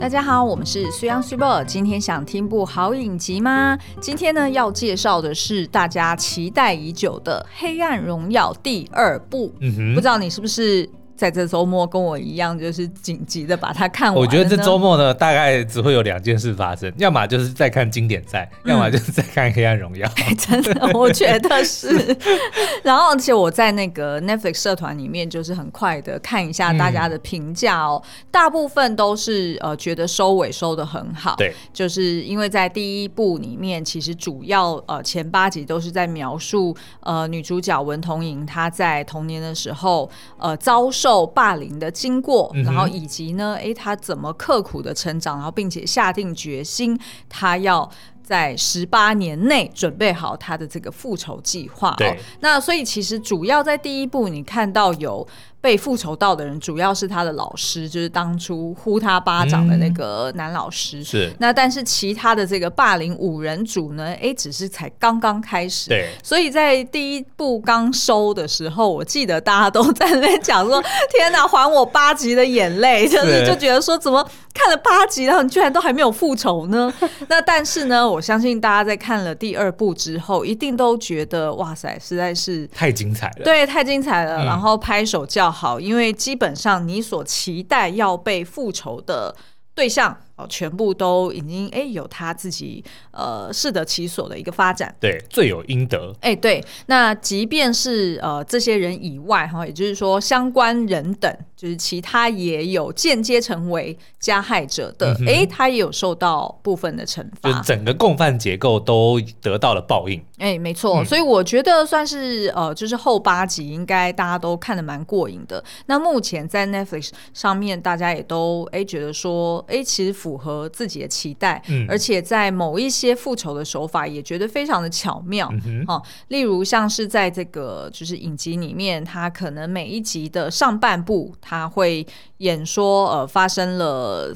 大家好，我们是 CUBER，。今天想听部好影集吗？今天呢要介绍的是大家期待已久的《黑暗荣耀》第二部。嗯哼，不知道你是不是？在这周末跟我一样，就是紧急的把它看完。我觉得这周末呢，大概只会有两件事发生，要么就是在看经典赛，嗯、要么就是在看《黑暗荣耀》欸。真的，我觉得是。然后，而且我在那个 Netflix 社团里面，就是很快的看一下大家的评价哦，嗯、大部分都是呃觉得收尾收的很好。对，就是因为在第一部里面，其实主要呃前八集都是在描述呃女主角文同莹她在童年的时候呃遭受。受霸凌的经过，然后以及呢，哎，他怎么刻苦的成长，然后并且下定决心，他要在十八年内准备好他的这个复仇计划。对，那所以其实主要在第一部，你看到有。被复仇到的人主要是他的老师，就是当初呼他巴掌的那个男老师。嗯、是。那但是其他的这个霸凌五人组呢？哎，只是才刚刚开始。对。所以在第一部刚收的时候，我记得大家都 在那边讲说：“天哪，还我八集的眼泪！”就是就觉得说，怎么看了八集，然后你居然都还没有复仇呢？那但是呢，我相信大家在看了第二部之后，一定都觉得哇塞，实在是太精彩了。对，太精彩了，嗯、然后拍手叫好，因为基本上你所期待要被复仇的对象。全部都已经哎有他自己呃适得其所的一个发展，对，罪有应得。哎，对，那即便是呃这些人以外哈，也就是说相关人等，就是其他也有间接成为加害者的，哎、嗯，他也有受到部分的惩罚，就整个共犯结构都得到了报应。哎，没错，嗯、所以我觉得算是呃，就是后八集应该大家都看得蛮过瘾的。那目前在 Netflix 上面，大家也都哎觉得说，哎，其实。符合自己的期待，嗯、而且在某一些复仇的手法也觉得非常的巧妙，嗯、哼。例如像是在这个就是影集里面，他可能每一集的上半部他会演说，呃，发生了，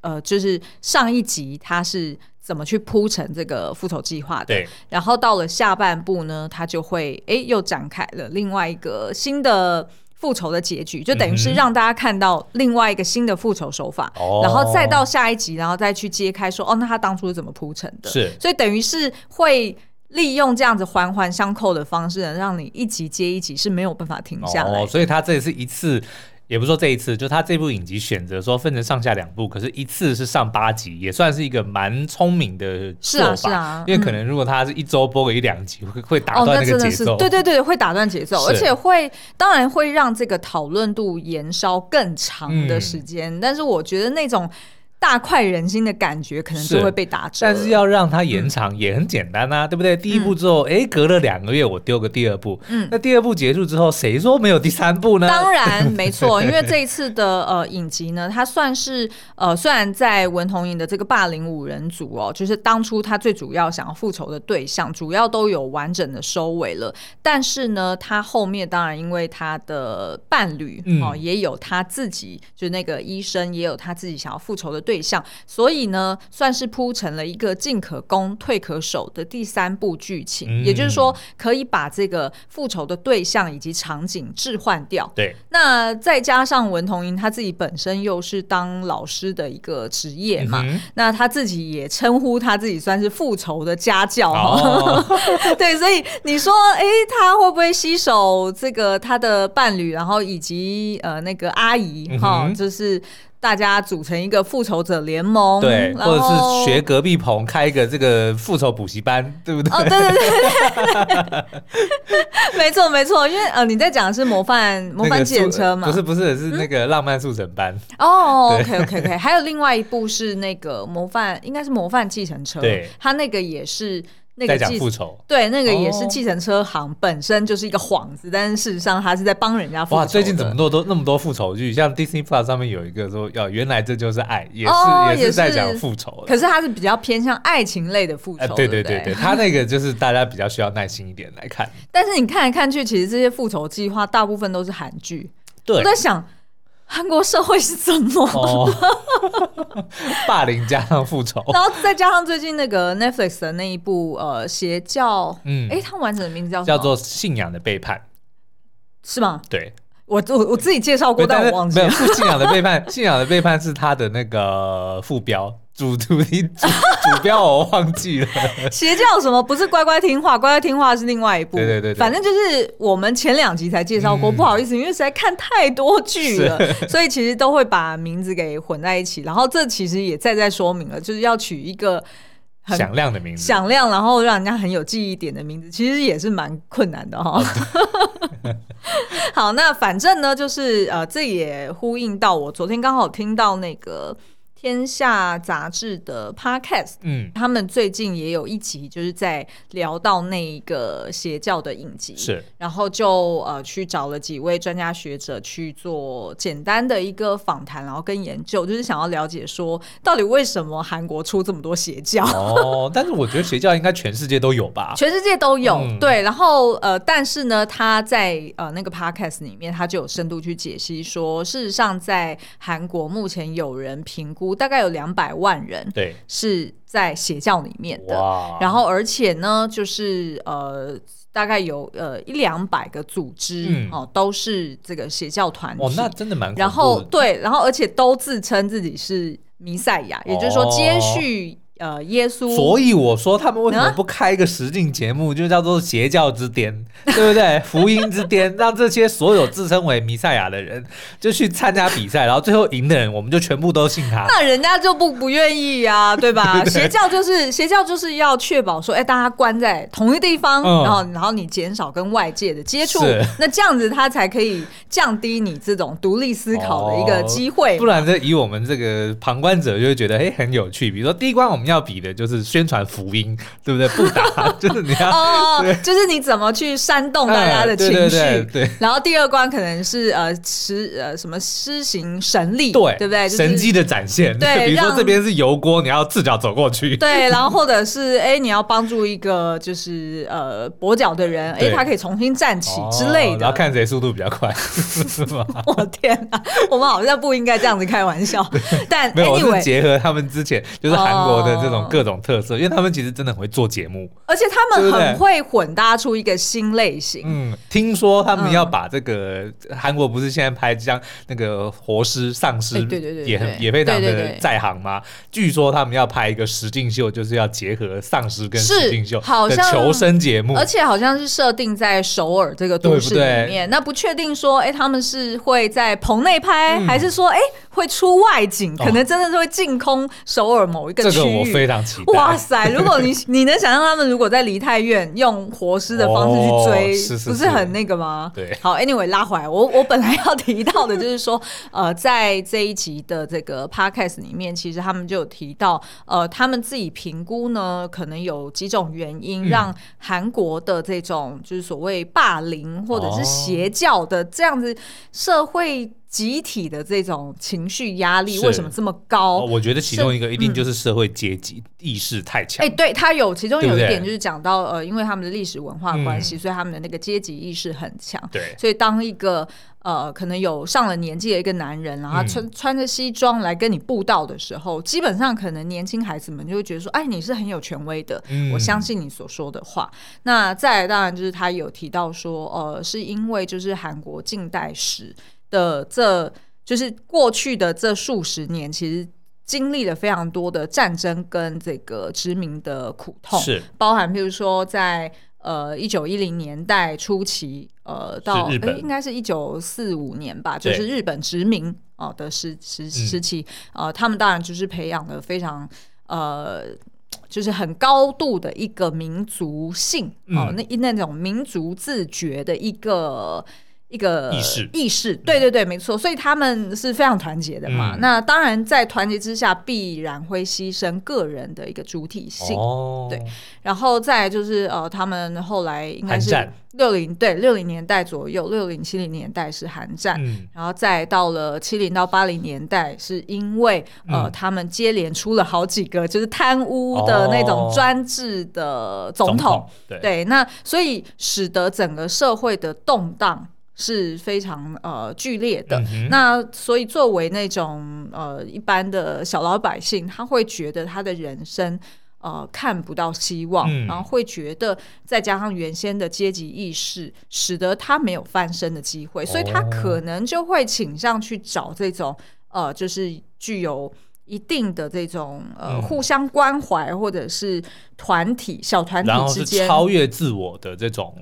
呃，就是上一集他是怎么去铺成这个复仇计划的，对。然后到了下半部呢，他就会哎又展开了另外一个新的。复仇的结局就等于是让大家看到另外一个新的复仇手法，嗯、然后再到下一集，然后再去揭开说哦，那他当初是怎么铺成的？是，所以等于是会利用这样子环环相扣的方式，让你一集接一集是没有办法停下来。哦，所以他这是一次。也不说这一次，就他这部影集选择说分成上下两部，可是一次是上八集，也算是一个蛮聪明的做法。是啊，是啊，因为可能如果他是一周播个一两集，会会打断那个节奏。对对对，会打断节奏，而且会当然会让这个讨论度延烧更长的时间。嗯、但是我觉得那种。大快人心的感觉可能就会被打折，但是要让它延长也很简单啊，嗯、对不对？第一步之后，哎、嗯，隔了两个月我丢个第二步，嗯，那第二步结束之后，谁说没有第三步呢？当然没错，因为这一次的呃影集呢，它算是呃虽然在文同影的这个霸凌五人组哦，就是当初他最主要想要复仇的对象，主要都有完整的收尾了，但是呢，他后面当然因为他的伴侣哦，嗯、也有他自己，就是那个医生也有他自己想要复仇的。对象，所以呢，算是铺成了一个进可攻、退可守的第三部剧情。嗯、也就是说，可以把这个复仇的对象以及场景置换掉。对，那再加上文同英他自己本身又是当老师的一个职业嘛，嗯、那他自己也称呼他自己算是复仇的家教。哦、对，所以你说，哎，他会不会吸手这个他的伴侣，然后以及呃那个阿姨哈，嗯、就是。大家组成一个复仇者联盟，对，或者是学隔壁棚开一个这个复仇补习班，对不对？哦，对对对对，没错没错，因为呃，你在讲的是模范模范计程车嘛？不是不是，是那个浪漫速成班。哦、，OK OK OK，还有另外一部是那个模范，应该是模范计程车，对，他那个也是。那个在讲复仇，对，那个也是计程车行本身就是一个幌子，哦、但是事实上他是在帮人家复仇。哇，最近怎么多都那么多复仇剧？像 Disney Plus 上面有一个说，要原来这就是爱，也是、哦、也是在讲复仇。可是它是比较偏向爱情类的复仇、呃。对对对对，他那个就是大家比较需要耐心一点来看。但是你看来看去，其实这些复仇计划大部分都是韩剧。对，我在想。韩国社会是怎么、哦、霸凌加上复仇，然后再加上最近那个 Netflix 的那一部呃邪教，嗯，哎，它完整的名字叫叫做《信仰的背叛》，是吗？对，我我我自己介绍过，但我忘记了。没有，信仰的背叛，信仰的背叛是他的那个副标。主主题 主主标我忘记了，邪教什么不是乖乖听话？乖乖听话是另外一部。对对对，对，反正就是我们前两集才介绍过，嗯、不好意思，因为实在看太多剧了，所以其实都会把名字给混在一起。然后这其实也再再说明了，就是要取一个很响亮的名字，响亮，然后让人家很有记忆点的名字，其实也是蛮困难的哈。好，那反正呢，就是呃，这也呼应到我昨天刚好听到那个。天下杂志的 podcast，嗯，他们最近也有一集，就是在聊到那个邪教的影集，是，然后就呃去找了几位专家学者去做简单的一个访谈，然后跟研究，就是想要了解说到底为什么韩国出这么多邪教。哦，但是我觉得邪教应该全世界都有吧？全世界都有，嗯、对。然后呃，但是呢，他在呃那个 podcast 里面，他就有深度去解析说，事实上在韩国目前有人评估。大概有两百万人，对，是在邪教里面的。然后，而且呢，就是呃，大概有呃一两百个组织、嗯、哦，都是这个邪教团体。哦，那真的蛮。然后，对，然后而且都自称自己是弥赛亚，也就是说接续。呃，耶稣，所以我说他们为什么不开一个实境节目，就叫做邪教之巅，对不对？福音之巅，让这些所有自称为弥赛亚的人就去参加比赛，然后最后赢的人，我们就全部都信他。那人家就不不愿意 呀，对吧？邪教就是邪教，就是要确保说，哎，大家关在同一地方，然后然后你减少跟外界的接触，那这样子他才可以降低你这种独立思考的一个机会。不然这以我们这个旁观者就会觉得，哎，很有趣。比如说第一关我们。要比的就是宣传福音，对不对？不打 就是你要哦，就是你怎么去煽动大家的情绪。对，然后第二关可能是呃施呃什么施行神力，对，对不对？神迹的展现。对，比如说这边是油锅，你要赤脚走过去。对，然后或者是哎，你要帮助一个就是呃跛脚的人，哎，他可以重新站起之类的。然后看谁速度比较快，是吗？我天哪，我们好像不应该这样子开玩笑。但没有，我是结合他们之前就是韩国的。这种各种特色，因为他们其实真的很会做节目，而且他们很会混搭出一个新类型。嗯，听说他们要把这个韩国不是现在拍像那个活尸、丧尸，对对对，也很也非常的在行吗？据说他们要拍一个实境秀，就是要结合丧尸跟实境秀好像求生节目，而且好像是设定在首尔这个都市里面。那不确定说，哎，他们是会在棚内拍，还是说，哎，会出外景？可能真的是会进空首尔某一个区域。非常期待！哇塞，如果你 你能想象他们如果在梨泰院用活尸的方式去追，哦、是是是不是很那个吗？对，好，Anyway 拉回来，我我本来要提到的就是说，呃，在这一集的这个 Podcast 里面，其实他们就有提到，呃，他们自己评估呢，可能有几种原因让韩国的这种就是所谓霸凌或者是邪教的这样子社会。集体的这种情绪压力为什么这么高？我觉得其中一个一定就是社会阶级意识太强。哎，对，他有其中有一点就是讲到呃，因为他们的历史文化关系，所以他们的那个阶级意识很强。对，所以当一个呃可能有上了年纪的一个男人，然后穿穿着西装来跟你布道的时候，基本上可能年轻孩子们就会觉得说，哎，你是很有权威的，我相信你所说的话。那再来当然就是他有提到说，呃，是因为就是韩国近代史。的这就是过去的这数十年，其实经历了非常多的战争跟这个殖民的苦痛，是包含譬如说在呃一九一零年代初期，呃到日本应该是一九四五年吧，就是日本殖民哦的时时时期，呃他们当然就是培养了非常呃就是很高度的一个民族性哦，那那种民族自觉的一个。一个意识，意识，对对对，没错，所以他们是非常团结的嘛。嗯、那当然，在团结之下，必然会牺牲个人的一个主体性。哦，对。然后再就是呃，他们后来应该是六零对六零年代左右，六零七零年代是韩战，嗯、然后再到了七零到八零年代，是因为呃，嗯、他们接连出了好几个就是贪污的那种专制的总统，总统对，对，那所以使得整个社会的动荡。是非常呃剧烈的，嗯、那所以作为那种呃一般的小老百姓，他会觉得他的人生呃看不到希望，嗯、然后会觉得再加上原先的阶级意识，使得他没有翻身的机会，所以他可能就会倾向去找这种呃，就是具有一定的这种呃互相关怀或者是团体小团体之间超越自我的这种。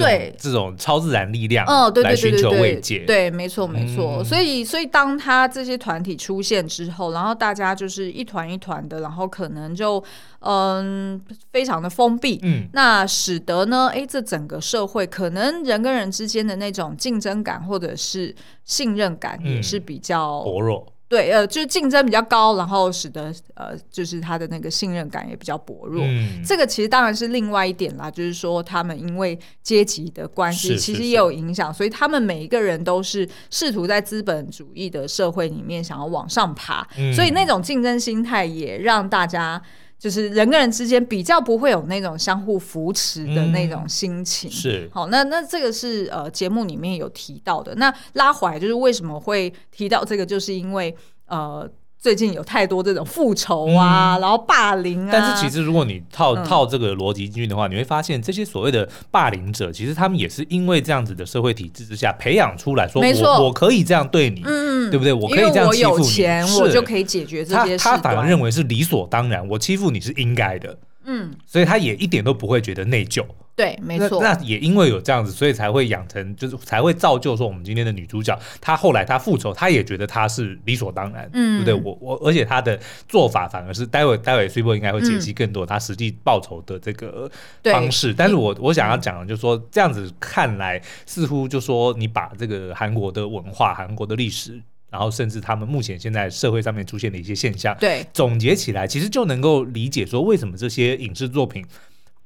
对。这种超自然力量，嗯，对对对对对，对，没错没错。所以所以当他这些团体出现之后，然后大家就是一团一团的，然后可能就嗯非常的封闭，嗯，那使得呢，哎，这整个社会可能人跟人之间的那种竞争感或者是信任感也是比较薄弱。对，呃，就是竞争比较高，然后使得呃，就是他的那个信任感也比较薄弱。嗯，这个其实当然是另外一点啦，就是说他们因为阶级的关系，其实也有影响，所以他们每一个人都是试图在资本主义的社会里面想要往上爬，嗯，所以那种竞争心态也让大家。就是人跟人之间比较不会有那种相互扶持的那种心情，嗯、是好，那那这个是呃节目里面有提到的。那拉回来就是为什么会提到这个，就是因为呃。最近有太多这种复仇啊，嗯、然后霸凌啊。但是其实如果你套套这个逻辑进去的话，嗯、你会发现这些所谓的霸凌者，其实他们也是因为这样子的社会体制之下培养出来说，没错，我可以这样对你，嗯，对不对？我可以这样欺负你，我有钱，我就可以解决这些事。他他反而认为是理所当然，我欺负你是应该的。嗯，所以他也一点都不会觉得内疚。对，没错。那也因为有这样子，所以才会养成，就是才会造就说我们今天的女主角，她后来她复仇，她也觉得她是理所当然，嗯，对不对？我我，而且她的做法反而是，待会待会 Super 应该会解析更多她实际报仇的这个方式。但是我我想要讲的就是说，这样子看来，似乎就说你把这个韩国的文化、韩国的历史。然后，甚至他们目前现在社会上面出现的一些现象，对，总结起来，其实就能够理解说，为什么这些影视作品。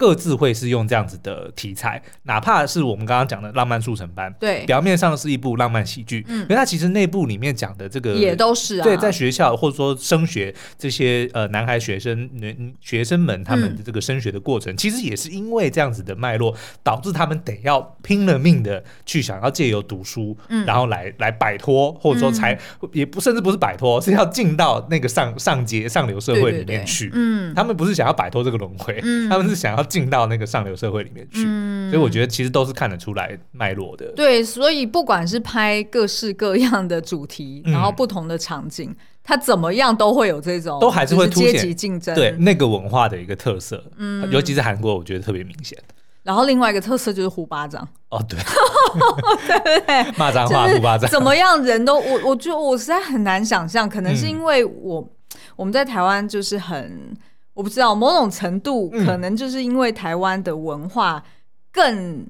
各自会是用这样子的题材，哪怕是我们刚刚讲的《浪漫速成班》，对，表面上是一部浪漫喜剧，嗯，因为它其实内部里面讲的这个也都是啊，对，在学校或者说升学这些呃男孩学生、女学生们他们的这个升学的过程，嗯、其实也是因为这样子的脉络，导致他们得要拼了命的去想要借由读书，嗯，然后来来摆脱，或者说才、嗯、也不甚至不是摆脱，是要进到那个上上阶上流社会里面去，对对对嗯，他们不是想要摆脱这个轮回，嗯，他们是想要。进到那个上流社会里面去，嗯、所以我觉得其实都是看得出来脉络的。对，所以不管是拍各式各样的主题，嗯、然后不同的场景，它怎么样都会有这种，都还是会凸显阶级竞争，对那个文化的一个特色。嗯，尤其是韩国，我觉得特别明显。然后另外一个特色就是胡巴掌。哦，对，对不对？骂脏话，胡巴掌。怎么样，人都我，我觉得我实在很难想象，可能是因为我、嗯、我们在台湾就是很。我不知道，某种程度可能就是因为台湾的文化更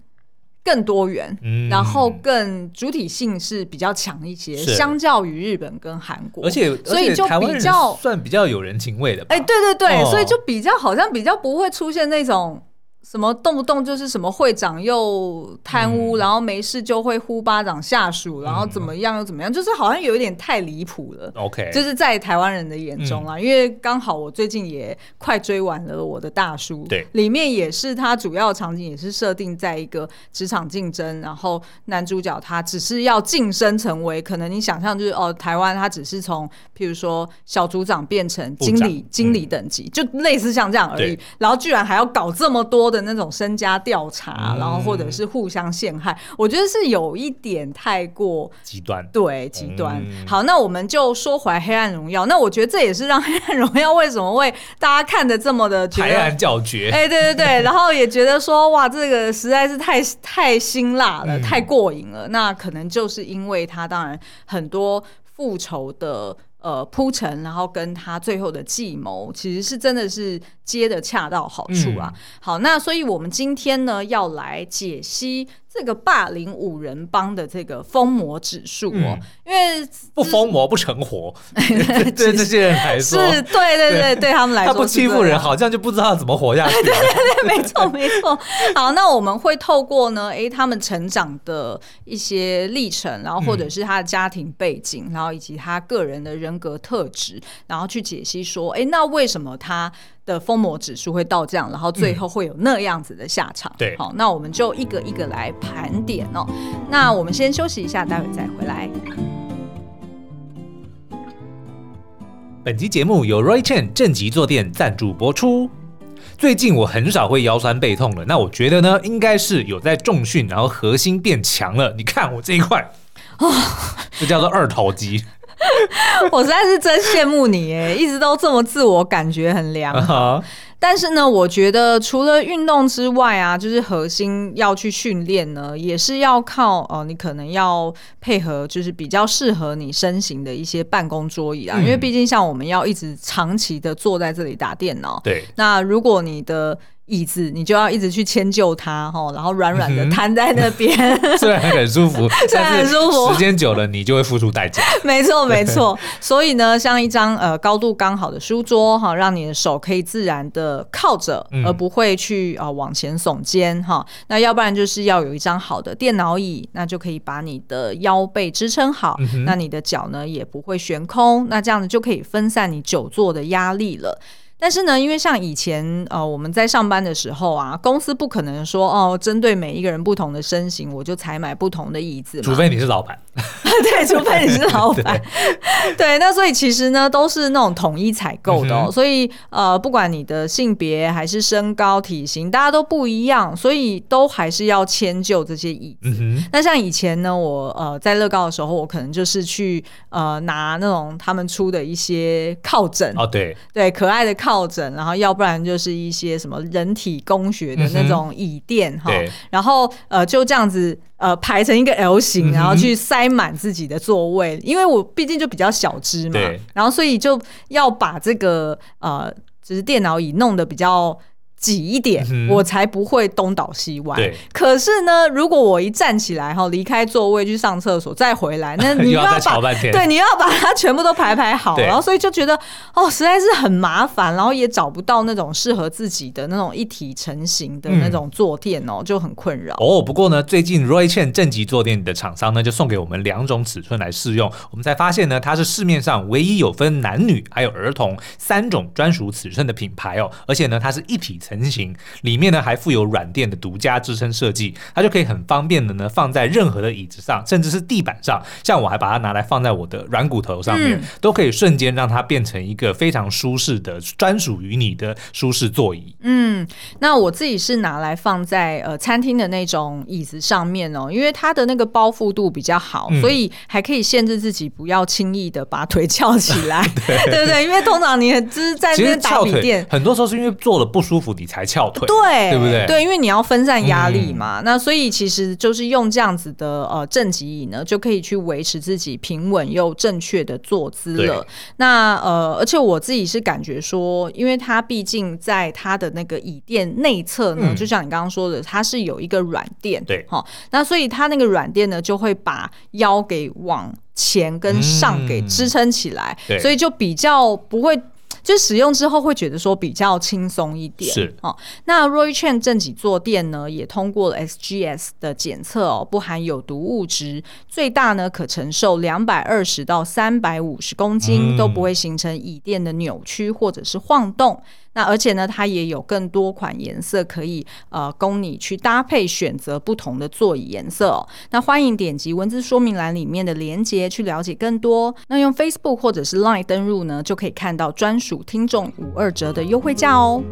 更多元，嗯、然后更主体性是比较强一些，相较于日本跟韩国，而且所以就比较算比较有人情味的。哎，对对对，哦、所以就比较好像比较不会出现那种。什么动不动就是什么会长又贪污，嗯、然后没事就会呼巴掌下属，嗯、然后怎么样又怎么样，就是好像有一点太离谱了。OK，就是在台湾人的眼中啦，嗯、因为刚好我最近也快追完了我的大叔，对，里面也是他主要场景也是设定在一个职场竞争，然后男主角他只是要晋升成为，可能你想象就是哦，台湾他只是从譬如说小组长变成经理，经理等级，嗯、就类似像这样而已，然后居然还要搞这么多。的那种身家调查，然后或者是互相陷害，嗯、我觉得是有一点太过极端，对极端。嗯、好，那我们就说回来《黑暗荣耀》，那我觉得这也是让《黑暗荣耀》为什么会大家看的这么的拍案叫绝？哎，对对对，然后也觉得说哇，这个实在是太太辛辣了，嗯、太过瘾了。那可能就是因为他当然很多复仇的。呃，铺陈，然后跟他最后的计谋，其实是真的是接的恰到好处啊。嗯、好，那所以我们今天呢，要来解析。这个霸凌五人帮的这个疯魔指数哦，因为不疯魔不成活，对这些人来说是，对对对，对他们来说，他不欺负人，好像就不知道怎么活下去。对对对，没错没错。好，那我们会透过呢，诶，他们成长的一些历程，然后或者是他的家庭背景，然后以及他个人的人格特质，然后去解析说，诶，那为什么他？的疯魔指数会到这样，然后最后会有那样子的下场。嗯、对，好，那我们就一个一个来盘点哦。那我们先休息一下，待会再回来。本期节目由 Roy Chen 正极坐垫赞助播出。最近我很少会腰酸背痛了，那我觉得呢，应该是有在重训，然后核心变强了。你看我这一块，哦，这叫做二头肌。我实在是真羡慕你哎，一直都这么自我感觉很良好。Uh huh. 但是呢，我觉得除了运动之外啊，就是核心要去训练呢，也是要靠哦、呃，你可能要配合，就是比较适合你身形的一些办公桌椅啊，嗯、因为毕竟像我们要一直长期的坐在这里打电脑，对，那如果你的椅子，你就要一直去迁就它哈，然后软软的瘫在那边，嗯、虽然很舒服，虽然很舒服，时间久了你就会付出代价。没错，没错。所以呢，像一张呃高度刚好的书桌哈，让你的手可以自然的靠着，而不会去啊、呃、往前耸肩哈。那要不然就是要有一张好的电脑椅，那就可以把你的腰背支撑好，嗯、那你的脚呢也不会悬空，那这样子就可以分散你久坐的压力了。但是呢，因为像以前呃我们在上班的时候啊，公司不可能说哦，针对每一个人不同的身形，我就采买不同的椅子，除非你是老板。对，除非你是老板。对，那所以其实呢，都是那种统一采购的哦。嗯、所以呃，不管你的性别还是身高体型，大家都不一样，所以都还是要迁就这些椅子。嗯、那像以前呢，我呃在乐高的时候，我可能就是去呃拿那种他们出的一些靠枕哦，对对，可爱的靠。靠枕，然后要不然就是一些什么人体工学的那种椅垫哈，然后呃就这样子呃排成一个 L 型，然后去塞满自己的座位，因为我毕竟就比较小只嘛，然后所以就要把这个呃就是电脑椅弄得比较。挤一点，嗯、我才不会东倒西歪。对可是呢，如果我一站起来哈，离开座位去上厕所，再回来，那 你要把对，你要把它全部都排排好，然后所以就觉得哦，实在是很麻烦，然后也找不到那种适合自己的那种一体成型的那种坐垫哦，嗯、就很困扰。哦，不过呢，最近 Roy Chen 正极坐垫的厂商呢，就送给我们两种尺寸来试用，我们才发现呢，它是市面上唯一有分男女还有儿童三种专属尺寸的品牌哦，而且呢，它是一体成。成型里面呢还附有软垫的独家支撑设计，它就可以很方便的呢放在任何的椅子上，甚至是地板上。像我还把它拿来放在我的软骨头上面，嗯、都可以瞬间让它变成一个非常舒适的专属于你的舒适座椅。嗯，那我自己是拿来放在呃餐厅的那种椅子上面哦，因为它的那个包覆度比较好，嗯、所以还可以限制自己不要轻易的把腿翘起来，对，对不对？因为通常你就是在那边打笔垫，很多时候是因为坐了不舒服。你才翘腿，对，对不对？对，因为你要分散压力嘛。嗯、那所以其实就是用这样子的呃正极椅呢，就可以去维持自己平稳又正确的坐姿了。那呃，而且我自己是感觉说，因为它毕竟在它的那个椅垫内侧呢，嗯、就像你刚刚说的，它是有一个软垫，对，哈。那所以它那个软垫呢，就会把腰给往前跟上给支撑起来，嗯、所以就比较不会。就使用之后会觉得说比较轻松一点，是哦。那 Roy Chen 正脊坐垫呢，也通过了 SGS 的检测哦，不含有毒物质，最大呢可承受两百二十到三百五十公斤，嗯、都不会形成椅垫的扭曲或者是晃动。那而且呢，它也有更多款颜色可以呃供你去搭配选择不同的座椅颜色哦。那欢迎点击文字说明栏里面的链接去了解更多。那用 Facebook 或者是 Line 登入呢，就可以看到专属听众五二折的优惠价哦。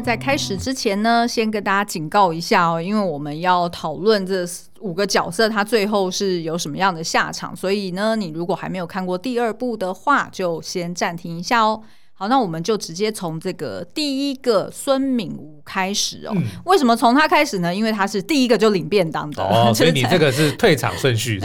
在开始之前呢，先跟大家警告一下哦，因为我们要讨论这五个角色，他最后是有什么样的下场，所以呢，你如果还没有看过第二部的话，就先暂停一下哦。好，那我们就直接从这个第一个孙敏吴开始哦。嗯、为什么从他开始呢？因为他是第一个就领便当的，哦，所以你这个是退场顺序，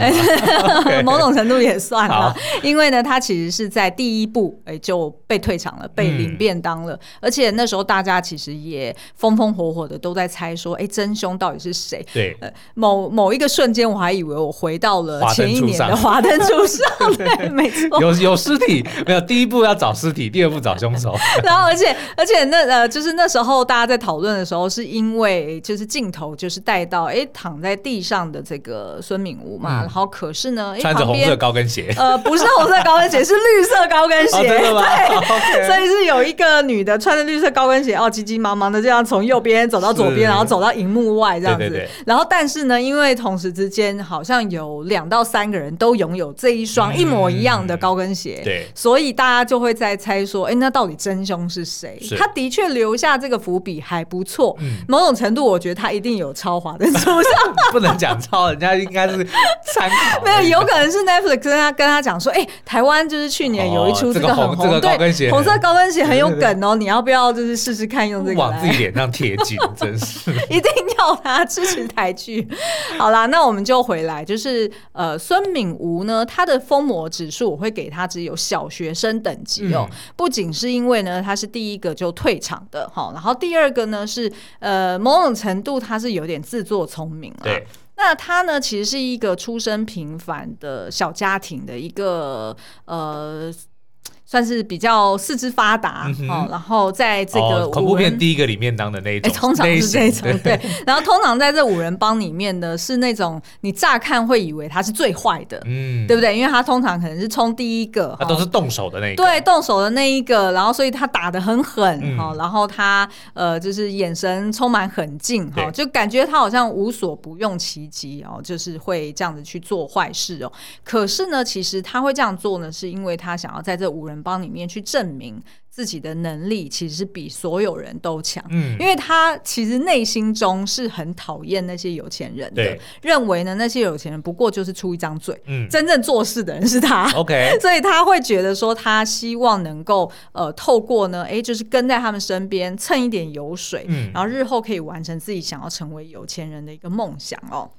某种程度也算了。因为呢，他其实是在第一步哎就被退场了，被领便当了。嗯、而且那时候大家其实也风风火火的都在猜说，哎，真凶到底是谁？对，呃、某某一个瞬间，我还以为我回到了前一年的华灯初上，对，没错，有有尸体没有？第一步要找尸体，第二部。找凶手。然后而且而且那呃，就是那时候大家在讨论的时候，是因为就是镜头就是带到哎躺在地上的这个孙敏吾嘛，嗯、然后可是呢，穿着红色高跟鞋，呃，不是红色高跟鞋，是绿色高跟鞋，对，所以是有一个女的穿着绿色高跟鞋，哦，急急忙忙的这样从右边走到左边，然后走到荧幕外这样子。然后但是呢，因为同时之间好像有两到三个人都拥有这一双一模一样的高跟鞋，嗯、对，所以大家就会在猜说，哎，那到底真凶是谁？是。他的确留下这个伏笔还不错，嗯、某种程度我觉得他一定有超华的出现，不能讲超，人家应该是参考，没有，有可能是 Netflix 跟他跟他讲说，哎，台湾就是去年有一出这个很红，哦这个、红这个高跟鞋。对，红色高跟鞋很有梗哦，你要不要就是试试看用这个往自己脸上贴金，真是。一定要他支持台剧。好啦，那我们就回来，就是呃，孙敏吴呢，他的疯魔指数我会给他只有小学生等级哦，嗯、不仅是因为呢他是第一个就退场的哈，然后第二个呢是呃某种程度他是有点自作聪明了。对，那他呢其实是一个出身平凡的小家庭的一个呃。算是比较四肢发达哦，然后在这个恐怖片第一个里面当的那一种，通常是这种对。然后通常在这五人帮里面呢，是那种你乍看会以为他是最坏的，嗯，对不对？因为他通常可能是冲第一个，他都是动手的那一个，对，动手的那一个，然后所以他打的很狠哈，然后他呃就是眼神充满狠劲哈，就感觉他好像无所不用其极哦，就是会这样子去做坏事哦。可是呢，其实他会这样做呢，是因为他想要在这五人帮里面去证明自己的能力，其实是比所有人都强。嗯，因为他其实内心中是很讨厌那些有钱人的，对认为呢那些有钱人不过就是出一张嘴，嗯，真正做事的人是他。OK，所以他会觉得说，他希望能够呃透过呢，哎，就是跟在他们身边蹭一点油水，嗯，然后日后可以完成自己想要成为有钱人的一个梦想哦。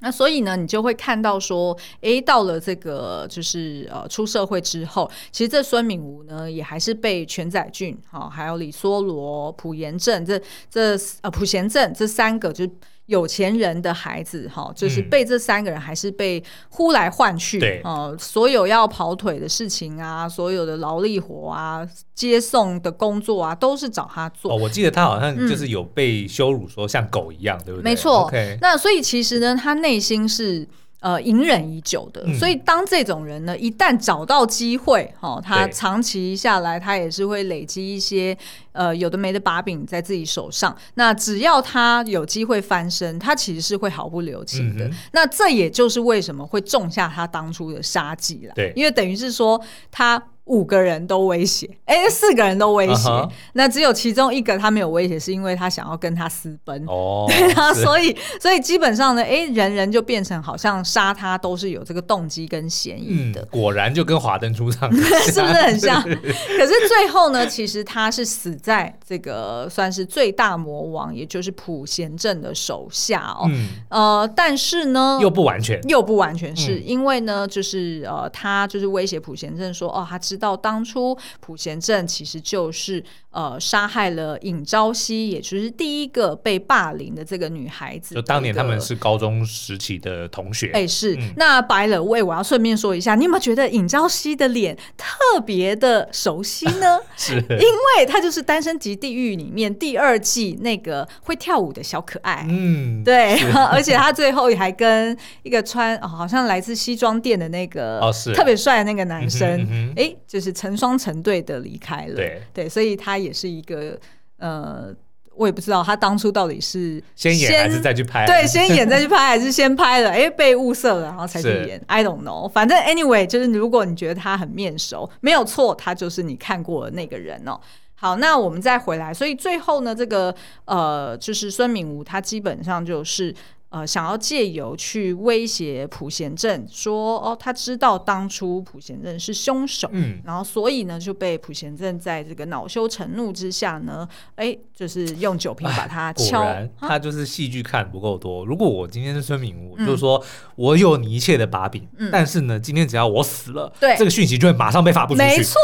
那所以呢，你就会看到说，诶，到了这个就是呃出社会之后，其实这孙敏吴呢，也还是被全载俊、哈、哦，还有李梭罗、朴贤镇这这呃朴贤镇这三个就。有钱人的孩子，哈，就是被这三个人还是被呼来唤去，对、嗯，所有要跑腿的事情啊，所有的劳力活啊，接送的工作啊，都是找他做。哦，我记得他好像就是有被羞辱，说像狗一样，嗯、对不对？没错。那所以其实呢，他内心是。呃，隐忍已久的，嗯、所以当这种人呢，一旦找到机会，哈、哦，他长期下来，他也是会累积一些呃有的没的把柄在自己手上。那只要他有机会翻身，他其实是会毫不留情的。嗯、那这也就是为什么会种下他当初的杀机了。对，因为等于是说他。五个人都威胁，哎、欸，四个人都威胁，uh huh. 那只有其中一个他没有威胁，是因为他想要跟他私奔。哦，对啊，所以所以基本上呢，哎、欸，人人就变成好像杀他都是有这个动机跟嫌疑的。嗯、果然就跟华灯初上，是不是很像？可是最后呢，其实他是死在这个算是最大魔王，也就是普贤镇的手下哦。嗯、呃，但是呢，又不完全，又不完全是、嗯、因为呢，就是呃，他就是威胁普贤镇说，哦，他知。到当初普贤镇其实就是呃杀害了尹朝熙，也就是第一个被霸凌的这个女孩子。就当年他们是高中时期的同学。哎，是。嗯、那 by the way，我要顺便说一下，你有没有觉得尹朝熙的脸特别的熟悉呢？是，因为他就是《单身即地狱》里面第二季那个会跳舞的小可爱。嗯，对。而且他最后还跟一个穿、哦、好像来自西装店的那个哦是特别帅的那个男生，哎、嗯。嗯就是成双成对的离开了，对对，所以他也是一个呃，我也不知道他当初到底是先演还是再去拍，对，先演再去拍，还是先拍了，哎，被物色了，然后才去演，I don't know。反正 anyway，就是如果你觉得他很面熟，没有错，他就是你看过的那个人哦。好，那我们再回来，所以最后呢，这个呃，就是孙敏吾，他基本上就是。呃，想要借由去威胁朴贤正，说哦，他知道当初朴贤正是凶手，嗯，然后所以呢，就被朴贤正在这个恼羞成怒之下呢，哎，就是用酒瓶把他敲。他就是戏剧看不够多。如果我今天是孙敏吾，就是说我有你一切的把柄，但是呢，今天只要我死了，对，这个讯息就会马上被发布出去。没错，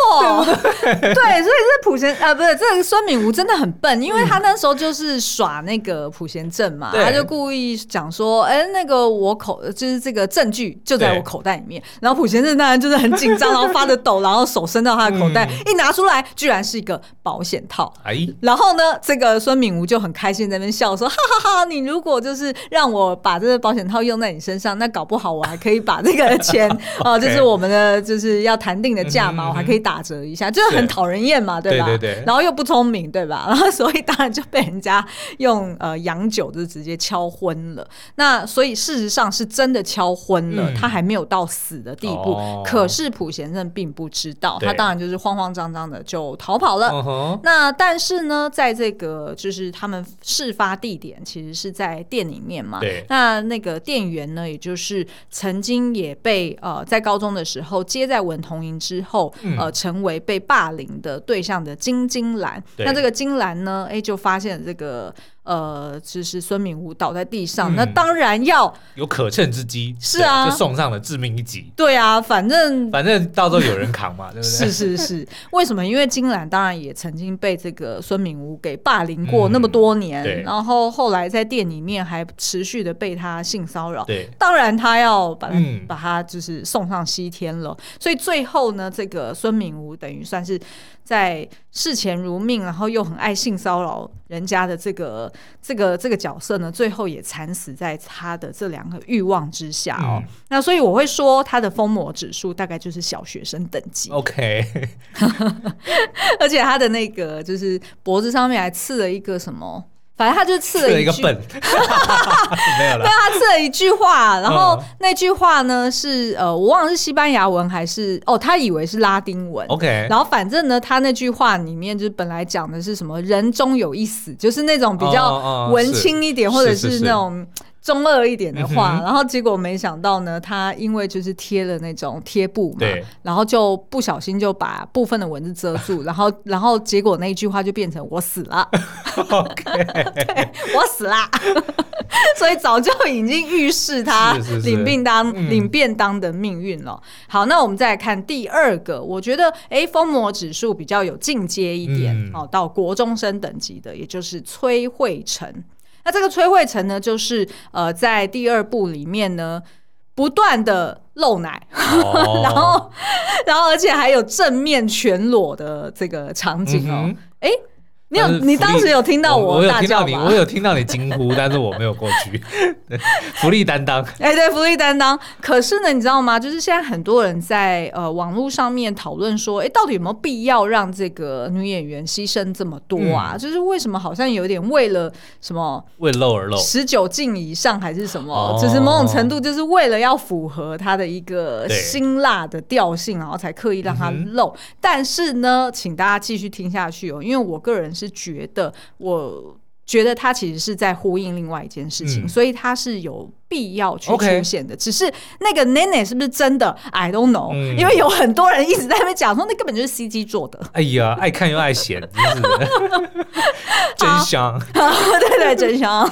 对，所以这朴贤啊，不是这个孙敏吾真的很笨，因为他那时候就是耍那个朴贤正嘛，他就故意讲。讲说，哎，那个我口就是这个证据就在我口袋里面。然后普先生当然就是很紧张，然后发着抖，然后手伸到他的口袋，一拿出来，居然是一个保险套。哎，然后呢，这个孙敏吴就很开心在那边笑说，哈哈哈，你如果就是让我把这个保险套用在你身上，那搞不好我还可以把这个钱 哦，就是我们的就是要谈定的价码，我还可以打折一下，就是很讨人厌嘛，对吧？对对对。然后又不聪明，对吧？然后所以当然就被人家用呃洋酒就直接敲昏了。那所以事实上是真的敲昏了，他还没有到死的地步。可是朴先生并不知道，他当然就是慌慌张张的就逃跑了。那但是呢，在这个就是他们事发地点其实是在店里面嘛。那那个店员呢，也就是曾经也被呃在高中的时候接在文同营之后，呃成为被霸凌的对象的金金兰。那这个金兰呢，哎，就发现这个。呃，就是孙敏吾倒在地上，嗯、那当然要有可乘之机，是啊，就送上了致命一击。对啊，反正 反正到时候有人扛嘛，对不对？是是是，为什么？因为金兰当然也曾经被这个孙敏吾给霸凌过那么多年，嗯、然后后来在店里面还持续的被他性骚扰。对，当然他要把他、嗯、把他就是送上西天了。所以最后呢，这个孙敏吾等于算是在视钱如命，然后又很爱性骚扰人家的这个。这个这个角色呢，最后也惨死在他的这两个欲望之下哦。嗯、那所以我会说，他的疯魔指数大概就是小学生等级。OK，而且他的那个就是脖子上面还刺了一个什么？反正他就刺了一句，没有了。对，他刺了一句话，然后那句话呢是呃，我忘了是西班牙文还是哦，他以为是拉丁文。OK，然后反正呢，他那句话里面就是本来讲的是什么“人终有一死”，就是那种比较文青一点，或者是那种。中二一点的话，然后结果没想到呢，他因为就是贴了那种贴布嘛，然后就不小心就把部分的文字遮住，然后然后结果那一句话就变成我死了，对，我死了，所以早就已经预示他领便当领便当的命运了。好，那我们再来看第二个，我觉得哎，疯魔指数比较有进阶一点哦，到国中生等级的，也就是崔慧成。那这个崔慧成呢，就是呃，在第二部里面呢，不断的露奶，哦、然后，然后而且还有正面全裸的这个场景哦，哎。你有，你当时有听到我大叫吗？我有听到你，我有听到你惊呼，但是我没有过去。福利担当，哎、欸，对，福利担当。可是呢，你知道吗？就是现在很多人在呃网络上面讨论说，哎、欸，到底有没有必要让这个女演员牺牲这么多啊？嗯、就是为什么好像有点为了什么为露而露，十九禁以上还是什么？哦、只是某种程度就是为了要符合她的一个辛辣的调性，然后才刻意让她露。嗯、但是呢，请大家继续听下去哦，因为我个人是。是觉得，我觉得他其实是在呼应另外一件事情，嗯、所以他是有必要去出现的。只是那个 Nene 是不是真的？I don't know，、嗯、因为有很多人一直在那边讲说，那根本就是 CG 做的。哎呀，爱看又爱嫌，真 香。对对，真香。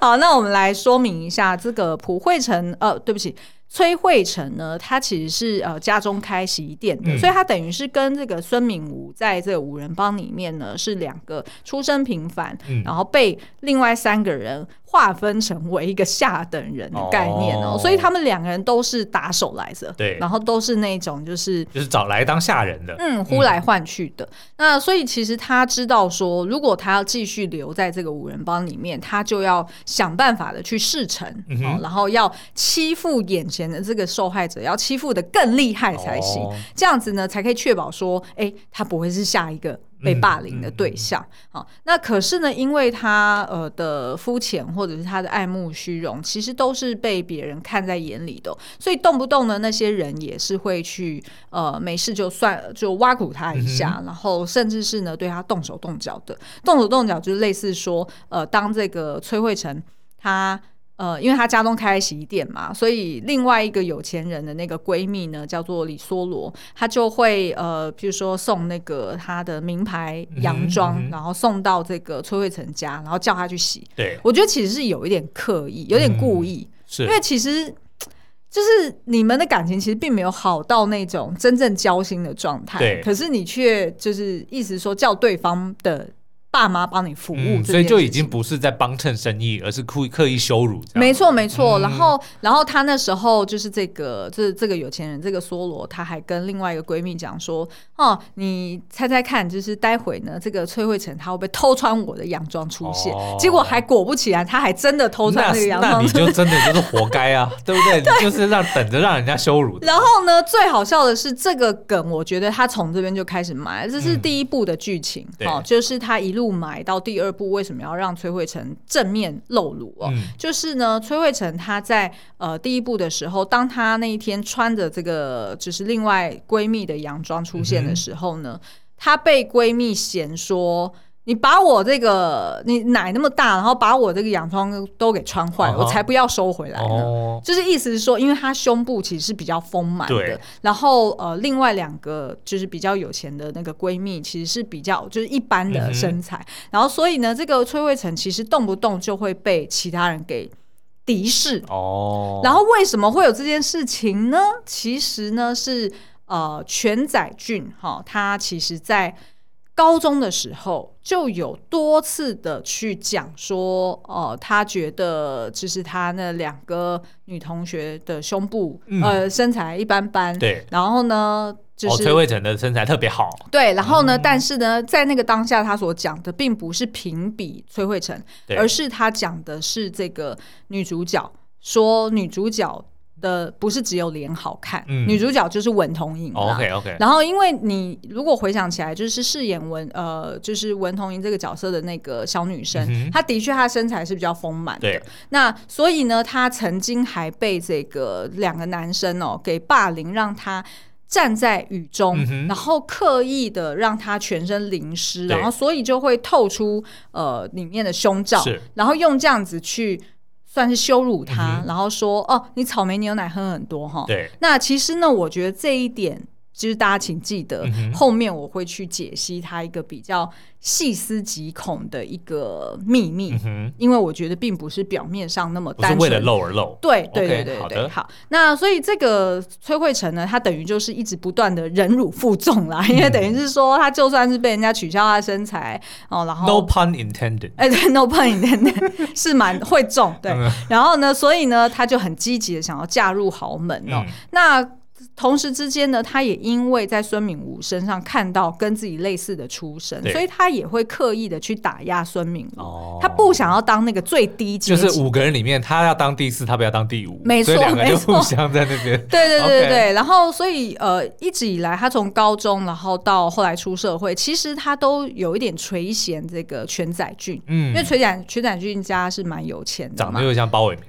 好，那我们来说明一下这个普惠城。呃，对不起。崔慧成呢，他其实是呃家中开洗衣店的，嗯、所以他等于是跟这个孙敏吴在这个五人帮里面呢是两个出身平凡，嗯、然后被另外三个人。划分成为一个下等人的概念哦，所以他们两个人都是打手来着，对，然后都是那种就是就是找来当下人的，嗯，呼来唤去的。那所以其实他知道说，如果他要继续留在这个五人帮里面，他就要想办法的去释诚，然后要欺负眼前的这个受害者，要欺负的更厉害才行，这样子呢才可以确保说，哎，他不会是下一个。被霸凌的对象，好、嗯，嗯嗯、那可是呢，因为他呃的肤浅或者是他的爱慕虚荣，其实都是被别人看在眼里的，所以动不动呢，那些人也是会去呃没事就算就挖苦他一下，嗯、然后甚至是呢对他动手动脚的，动手动脚就是类似说呃，当这个崔慧成他。呃，因为她家中开洗衣店嘛，所以另外一个有钱人的那个闺蜜呢，叫做李梭罗，她就会呃，比如说送那个她的名牌洋装，嗯嗯、然后送到这个崔慧成家，然后叫她去洗。对，我觉得其实是有一点刻意，有点故意，嗯、是因为其实就是你们的感情其实并没有好到那种真正交心的状态，对，可是你却就是意思说叫对方的。爸妈帮你服务、嗯，所以就已经不是在帮衬生意，而是刻意刻意羞辱。没错，没错。嗯、然后，然后他那时候就是这个，这这个有钱人，这个梭罗，他还跟另外一个闺蜜讲说：“哦，你猜猜看，就是待会呢，这个崔慧成他会不会偷穿我的洋装出现？”哦、结果还果不其然，他还真的偷穿那个洋装。那你就真的就是活该啊，对不对？对 你就是让等着让人家羞辱。然后呢，最好笑的是这个梗，我觉得他从这边就开始埋，这是第一部的剧情，好、嗯哦，就是他一路埋到第二部，为什么要让崔慧成正面露乳哦？嗯、就是呢，崔慧成她在呃第一部的时候，当她那一天穿着这个就是另外闺蜜的洋装出现的时候呢，她、嗯、被闺蜜嫌说。你把我这个你奶那么大，然后把我这个洋装都给穿坏，uh huh. 我才不要收回来呢。Uh 就是意思是说，因为她胸部其实是比较丰满的，然后呃，另外两个就是比较有钱的那个闺蜜，其实是比较就是一般的身材，然后所以呢，这个崔慧成其实动不动就会被其他人给敌视哦。Uh 然后为什么会有这件事情呢？其实呢是呃，全宰俊哈，他其实在。高中的时候就有多次的去讲说，哦、呃，他觉得就是他那两个女同学的胸部，嗯、呃，身材一般般。对。然后呢，就是、哦、崔慧成的身材特别好。对。然后呢，嗯、但是呢，在那个当下，他所讲的并不是评比崔慧成，而是他讲的是这个女主角，说女主角。的不是只有脸好看，嗯、女主角就是文同珢。OK OK。然后，因为你如果回想起来，就是饰演文呃，就是文同珢这个角色的那个小女生，嗯、她的确她身材是比较丰满的。对那所以呢，她曾经还被这个两个男生哦给霸凌，让她站在雨中，嗯、然后刻意的让她全身淋湿，然后所以就会透出呃里面的胸罩，然后用这样子去。算是羞辱他，嗯、然后说：“哦，你草莓牛奶喝很多哈。”对。那其实呢，我觉得这一点。就是大家请记得，嗯、后面我会去解析它一个比较细思极恐的一个秘密，嗯、因为我觉得并不是表面上那么单纯，为了露而露。对对对对对，okay, 好的，好。那所以这个崔慧成呢，他等于就是一直不断的忍辱负重啦，嗯、因为等于是说，他就算是被人家取消他的身材哦，然后 no pun intended，哎对，no pun intended 是蛮会中对，嗯、然后呢，所以呢，他就很积极的想要嫁入豪门哦，嗯、那。同时之间呢，他也因为在孙敏吾身上看到跟自己类似的出身，所以他也会刻意的去打压孙敏吾。哦、他不想要当那个最低级，就是五个人里面，他要当第四，他不要当第五。没错，所以两个就互相在那边。对对对对对。然后，所以呃，一直以来，他从高中，然后到后来出社会，其实他都有一点垂涎这个全宰俊。嗯，因为全宰全宰俊家是蛮有钱的，长得又像包伟铭。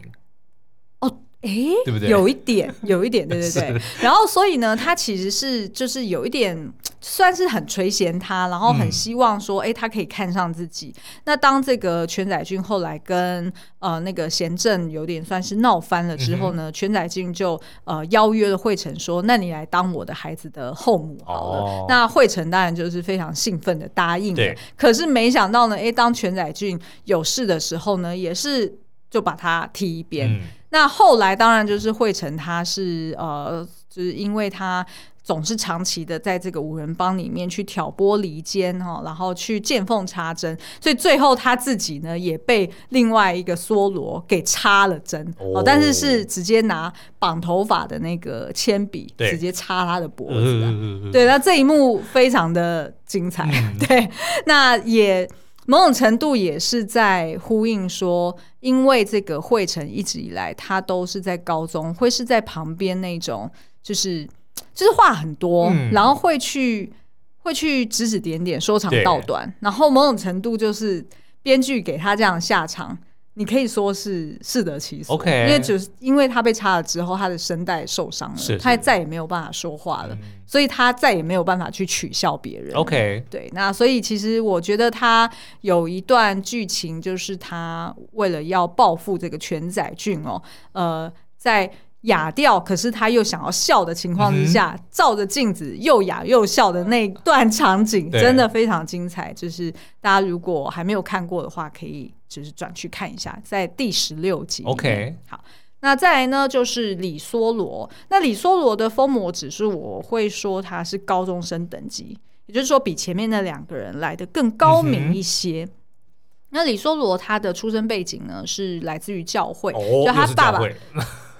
哎，诶对不对？有一点，有一点，对对对。然后，所以呢，他其实是就是有一点，算是很垂涎他，然后很希望说，哎、嗯，他可以看上自己。那当这个全宰俊后来跟呃那个贤正有点算是闹翻了之后呢，嗯、全宰俊就呃邀约了惠成说，那你来当我的孩子的后母好了。哦、那惠成当然就是非常兴奋的答应了。可是没想到呢，哎，当全宰俊有事的时候呢，也是就把他踢一边。嗯那后来当然就是惠成，他是呃，就是因为他总是长期的在这个五人帮里面去挑拨离间哈，然后去见缝插针，所以最后他自己呢也被另外一个梭罗给插了针哦，但是是直接拿绑头发的那个铅笔直接插他的脖子，对，那这一幕非常的精彩，嗯、对，那也。某种程度也是在呼应说，因为这个惠成一直以来他都是在高中会是在旁边那种，就是就是话很多，嗯、然后会去会去指指点点，说长道短，然后某种程度就是编剧给他这样下场。你可以说是适得其所，OK，因为就是因为他被插了之后，他的声带受伤了，是是他再也没有办法说话了，嗯、所以他再也没有办法去取笑别人，OK，对，那所以其实我觉得他有一段剧情，就是他为了要报复这个全宰俊哦，呃，在。哑掉，可是他又想要笑的情况之下，嗯、照着镜子又哑又笑的那段场景，真的非常精彩。就是大家如果还没有看过的话，可以就是转去看一下，在第十六集。OK，好，那再来呢，就是李梭罗。那李梭罗的疯魔指数，我会说他是高中生等级。也就是说比前面那两个人来的更高明一些。嗯、那李梭罗他的出生背景呢，是来自于教会，哦、就他爸爸。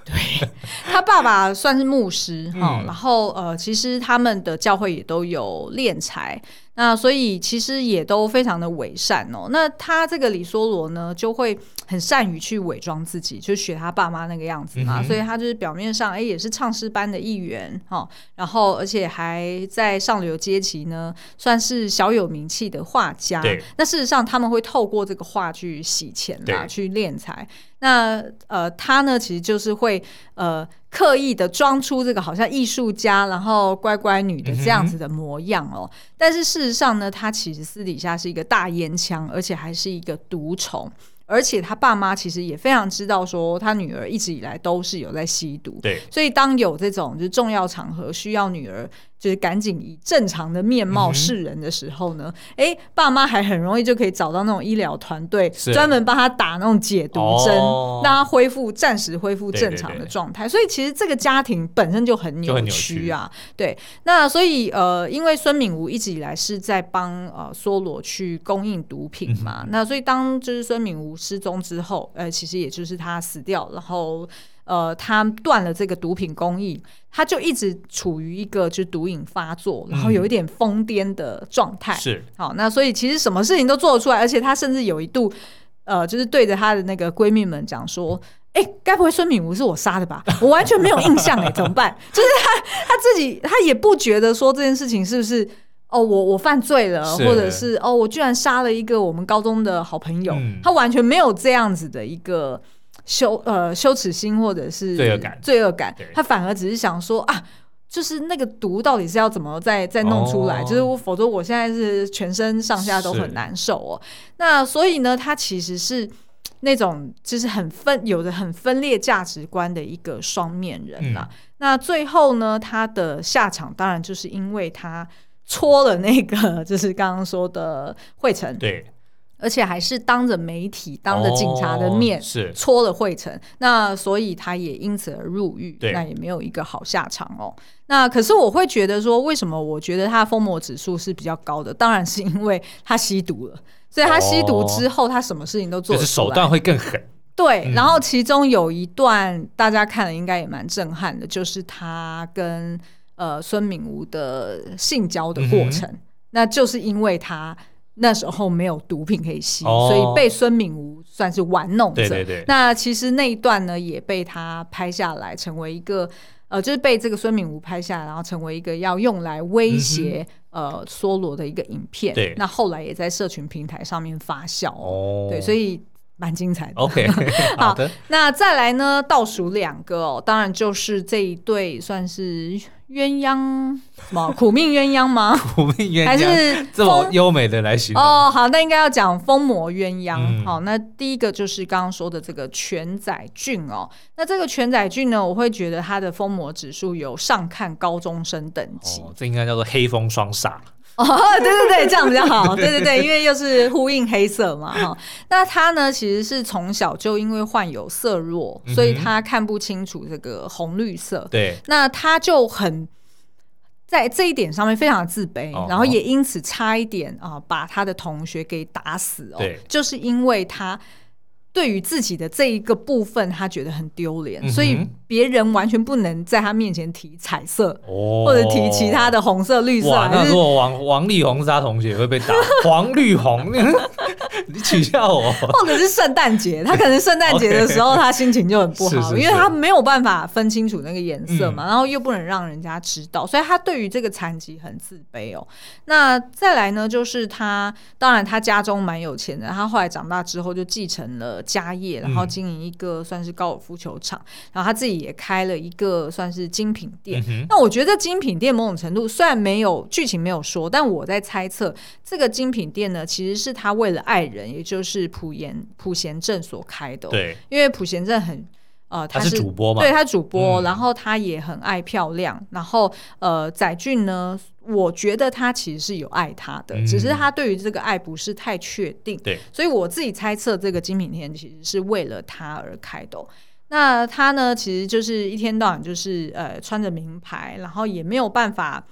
对，他爸爸算是牧师哈，嗯、然后呃，其实他们的教会也都有敛财。那所以其实也都非常的伪善哦。那他这个李梭罗呢，就会很善于去伪装自己，就学他爸妈那个样子嘛。嗯、所以他就是表面上哎也是唱诗班的一员哈，然后而且还在上流阶级呢，算是小有名气的画家。那事实上他们会透过这个画去洗钱啦，去敛财。那呃他呢，其实就是会呃。刻意的装出这个好像艺术家，然后乖乖女的这样子的模样哦，嗯、但是事实上呢，她其实私底下是一个大烟枪，而且还是一个毒虫，而且他爸妈其实也非常知道说他女儿一直以来都是有在吸毒，对，所以当有这种就是重要场合需要女儿。就是赶紧以正常的面貌示人的时候呢，哎、嗯哼欸，爸妈还很容易就可以找到那种医疗团队，专门帮他打那种解毒针，哦、让他恢复暂时恢复正常的状态。所以其实这个家庭本身就很扭曲啊。对，那所以呃，因为孙敏吴一直以来是在帮呃梭罗去供应毒品嘛，嗯、那所以当就是孙敏吴失踪之后，呃，其实也就是他死掉，然后。呃，他断了这个毒品供应，他就一直处于一个就是毒瘾发作，然后有一点疯癫的状态。是、嗯，好，那所以其实什么事情都做得出来，而且他甚至有一度，呃，就是对着他的那个闺蜜们讲说：“哎、欸，该不会孙敏吾是我杀的吧？我完全没有印象，哎，怎么办？” 就是他他自己，他也不觉得说这件事情是不是哦，我我犯罪了，或者是哦，我居然杀了一个我们高中的好朋友，嗯、他完全没有这样子的一个。羞呃羞耻心或者是罪恶感，罪恶感，他反而只是想说啊，就是那个毒到底是要怎么再再弄出来，哦、就是否则我现在是全身上下都很难受哦。那所以呢，他其实是那种就是很分有着很分裂价值观的一个双面人啦。嗯、那最后呢，他的下场当然就是因为他戳了那个就是刚刚说的惠成。对。而且还是当着媒体、当着警察的面，是戳了惠成，那所以他也因此而入狱，那也没有一个好下场哦。那可是我会觉得说，为什么我觉得他的疯魔指数是比较高的？当然是因为他吸毒了，所以他吸毒之后，他什么事情都做，就是手段会更狠。对，嗯、然后其中有一段大家看了应该也蛮震撼的，就是他跟呃孙敏吾的性交的过程，嗯、那就是因为他。那时候没有毒品可以吸，哦、所以被孙敏吾算是玩弄着。对对对。那其实那一段呢，也被他拍下来，成为一个呃，就是被这个孙敏吾拍下来，然后成为一个要用来威胁、嗯、呃梭罗的一个影片。对。那后来也在社群平台上面发酵。哦。对，所以蛮精彩的。OK。好的。那再来呢，倒数两个哦，当然就是这一对算是。鸳鸯什么苦命鸳鸯吗？苦命鸳鸯 还是这么优美的来形容哦。好，那应该要讲疯魔鸳鸯。嗯、好，那第一个就是刚刚说的这个全仔俊哦。那这个全仔俊呢，我会觉得他的疯魔指数有上看高中生等级。哦、这应该叫做黑风双煞。哦，对对对，这样比较好。对对对，因为又是呼应黑色嘛哈。那他呢，其实是从小就因为患有色弱，所以他看不清楚这个红绿色。对、嗯，那他就很在这一点上面非常自卑，哦、然后也因此差一点啊、呃，把他的同学给打死哦。对，就是因为他。对于自己的这一个部分，他觉得很丢脸，嗯、所以别人完全不能在他面前提彩色，哦、或者提其他的红色、绿色。哇，那如果王王力宏是他同学，会被打 黄绿红，你取笑我。或者是圣诞节，他可能圣诞节的时候他心情就很不好，是是是因为他没有办法分清楚那个颜色嘛，嗯、然后又不能让人家知道，所以他对于这个残疾很自卑哦。那再来呢，就是他当然他家中蛮有钱的，他后来长大之后就继承了。家业，然后经营一个算是高尔夫球场，嗯、然后他自己也开了一个算是精品店。嗯、那我觉得精品店某种程度虽然没有剧情没有说，但我在猜测这个精品店呢，其实是他为了爱人，也就是朴贤朴贤镇所开的。对，因为朴贤镇很。呃，他是，他是主播嘛？对，他主播，嗯、然后他也很爱漂亮，然后呃，载俊呢，我觉得他其实是有爱他的，嗯、只是他对于这个爱不是太确定。对，所以我自己猜测，这个精品店其实是为了他而开的。那他呢，其实就是一天到晚就是呃穿着名牌，然后也没有办法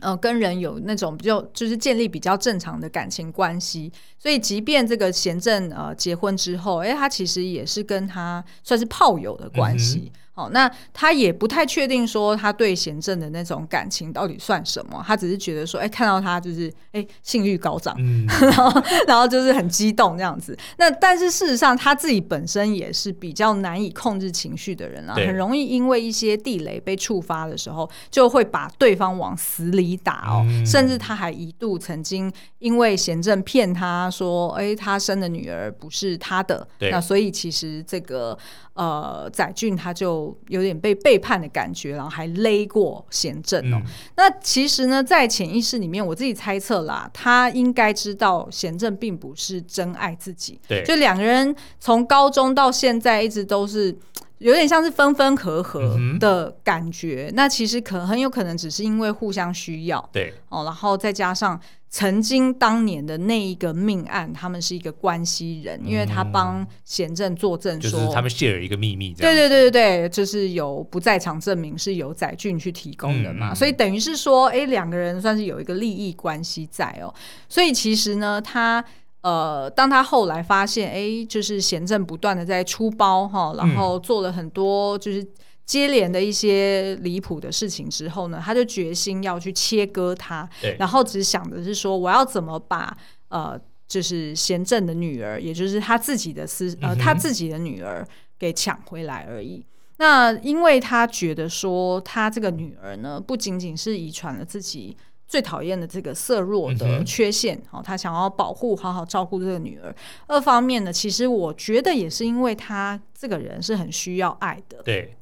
呃，跟人有那种比较，就是建立比较正常的感情关系，所以即便这个贤正呃结婚之后，哎，他其实也是跟他算是炮友的关系。哦，那他也不太确定说他对贤正的那种感情到底算什么，他只是觉得说，哎，看到他就是哎性欲高涨，嗯、然后然后就是很激动这样子。那但是事实上他自己本身也是比较难以控制情绪的人啊，很容易因为一些地雷被触发的时候，就会把对方往死里打哦。嗯、甚至他还一度曾经因为贤正骗他说，哎，他生的女儿不是他的，那所以其实这个。呃，载俊他就有点被背叛的感觉，然后还勒过贤正哦。嗯、那其实呢，在潜意识里面，我自己猜测啦，他应该知道贤正并不是真爱自己。对，就两个人从高中到现在一直都是。有点像是分分合合的感觉，嗯、那其实可很有可能只是因为互相需要，对哦，然后再加上曾经当年的那一个命案，他们是一个关系人，嗯、因为他帮贤正作证说，就是他们 share 一个秘密，对对对对对，就是有不在场证明是由载俊去提供的嘛，嗯、所以等于是说，哎，两个人算是有一个利益关系在哦，所以其实呢，他。呃，当他后来发现，哎，就是贤正不断的在出包哈，然后做了很多就是接连的一些离谱的事情之后呢，他就决心要去切割他，然后只想的是说，我要怎么把呃，就是贤正的女儿，也就是他自己的私呃，他自己的女儿给抢回来而已。那因为他觉得说，他这个女儿呢，不仅仅是遗传了自己。最讨厌的这个色弱的缺陷，嗯、哼他想要保护、好好照顾这个女儿。二方面呢，其实我觉得也是因为他这个人是很需要爱的，对，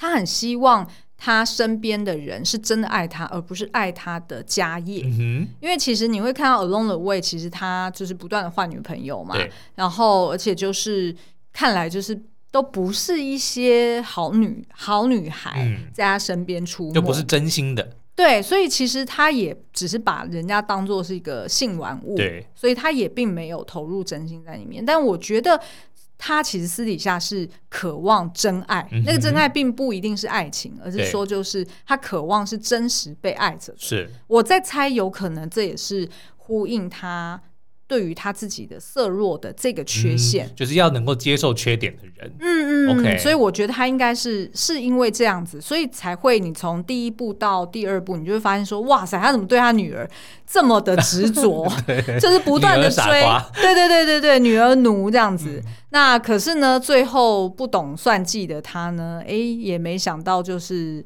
他很希望他身边的人是真的爱他，而不是爱他的家业。因为其实你会看到 Along the Way，其实他就是不断的换女朋友嘛，对然后而且就是看来就是都不是一些好女好女孩在他身边出没，就不是真心的。对，所以其实他也只是把人家当做是一个性玩物，对，所以他也并没有投入真心在里面。但我觉得他其实私底下是渴望真爱，嗯、那个真爱并不一定是爱情，而是说就是他渴望是真实被爱着。是，我在猜，有可能这也是呼应他。对于他自己的色弱的这个缺陷，嗯，就是要能够接受缺点的人。嗯嗯，OK。所以我觉得他应该是是因为这样子，所以才会你从第一步到第二步，你就会发现说，哇塞，他怎么对他女儿这么的执着，就是不断的追，对对对对对，女儿奴这样子。嗯、那可是呢，最后不懂算计的他呢，哎，也没想到就是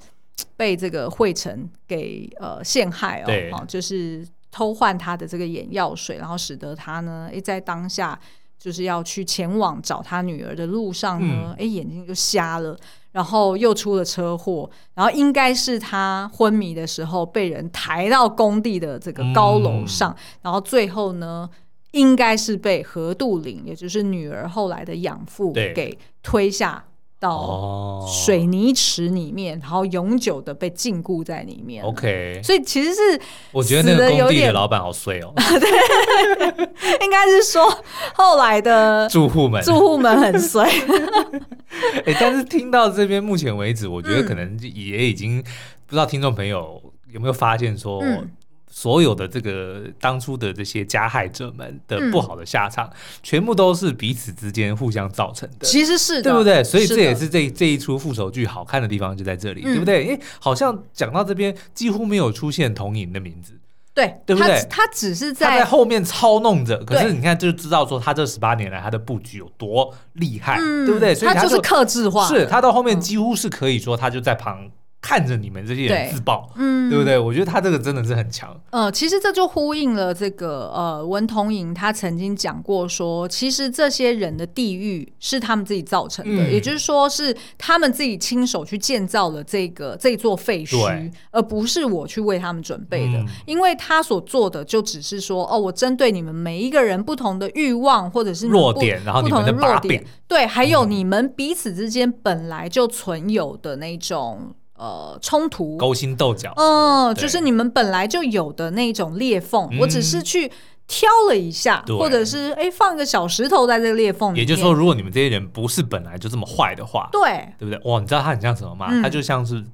被这个惠成给呃陷害哦，对就是。偷换他的这个眼药水，然后使得他呢，诶，在当下就是要去前往找他女儿的路上呢，嗯、诶，眼睛就瞎了，然后又出了车祸，然后应该是他昏迷的时候被人抬到工地的这个高楼上，嗯、然后最后呢，应该是被何杜陵，也就是女儿后来的养父给推下。到水泥池里面，然后永久的被禁锢在里面。OK，所以其实是我觉得那个工地的老板好衰哦。对，应该是说后来的住户们，住户们很衰。哎、欸，但是听到这边目前为止，我觉得可能也已经不知道听众朋友有没有发现说。嗯所有的这个当初的这些加害者们的不好的下场，嗯、全部都是彼此之间互相造成的。其实是的，对不对？所以这也是这这一出复仇剧好看的地方就在这里，嗯、对不对？因为好像讲到这边几乎没有出现童影的名字，对，对不对？他，他只是在，在后面操弄着，可是你看就知道说他这十八年来他的布局有多厉害，嗯、对不对？所以他，就，他就是克制化，是他到后面几乎是可以说他就在旁。看着你们这些人自爆，嗯，对不对？我觉得他这个真的是很强。呃，其实这就呼应了这个呃，文同珢他曾经讲过说，其实这些人的地狱是他们自己造成的，嗯、也就是说是他们自己亲手去建造了这个这座废墟，而不是我去为他们准备的。嗯、因为他所做的就只是说，哦，我针对你们每一个人不同的欲望或者是弱点，然后不同的弱点，对，还有你们彼此之间本来就存有的那种。呃，冲突、勾心斗角，嗯，就是你们本来就有的那种裂缝，我只是去挑了一下，或者是哎放一个小石头在这个裂缝里面。也就是说，如果你们这些人不是本来就这么坏的话，对，对不对？哇，你知道他很像什么吗？他就像是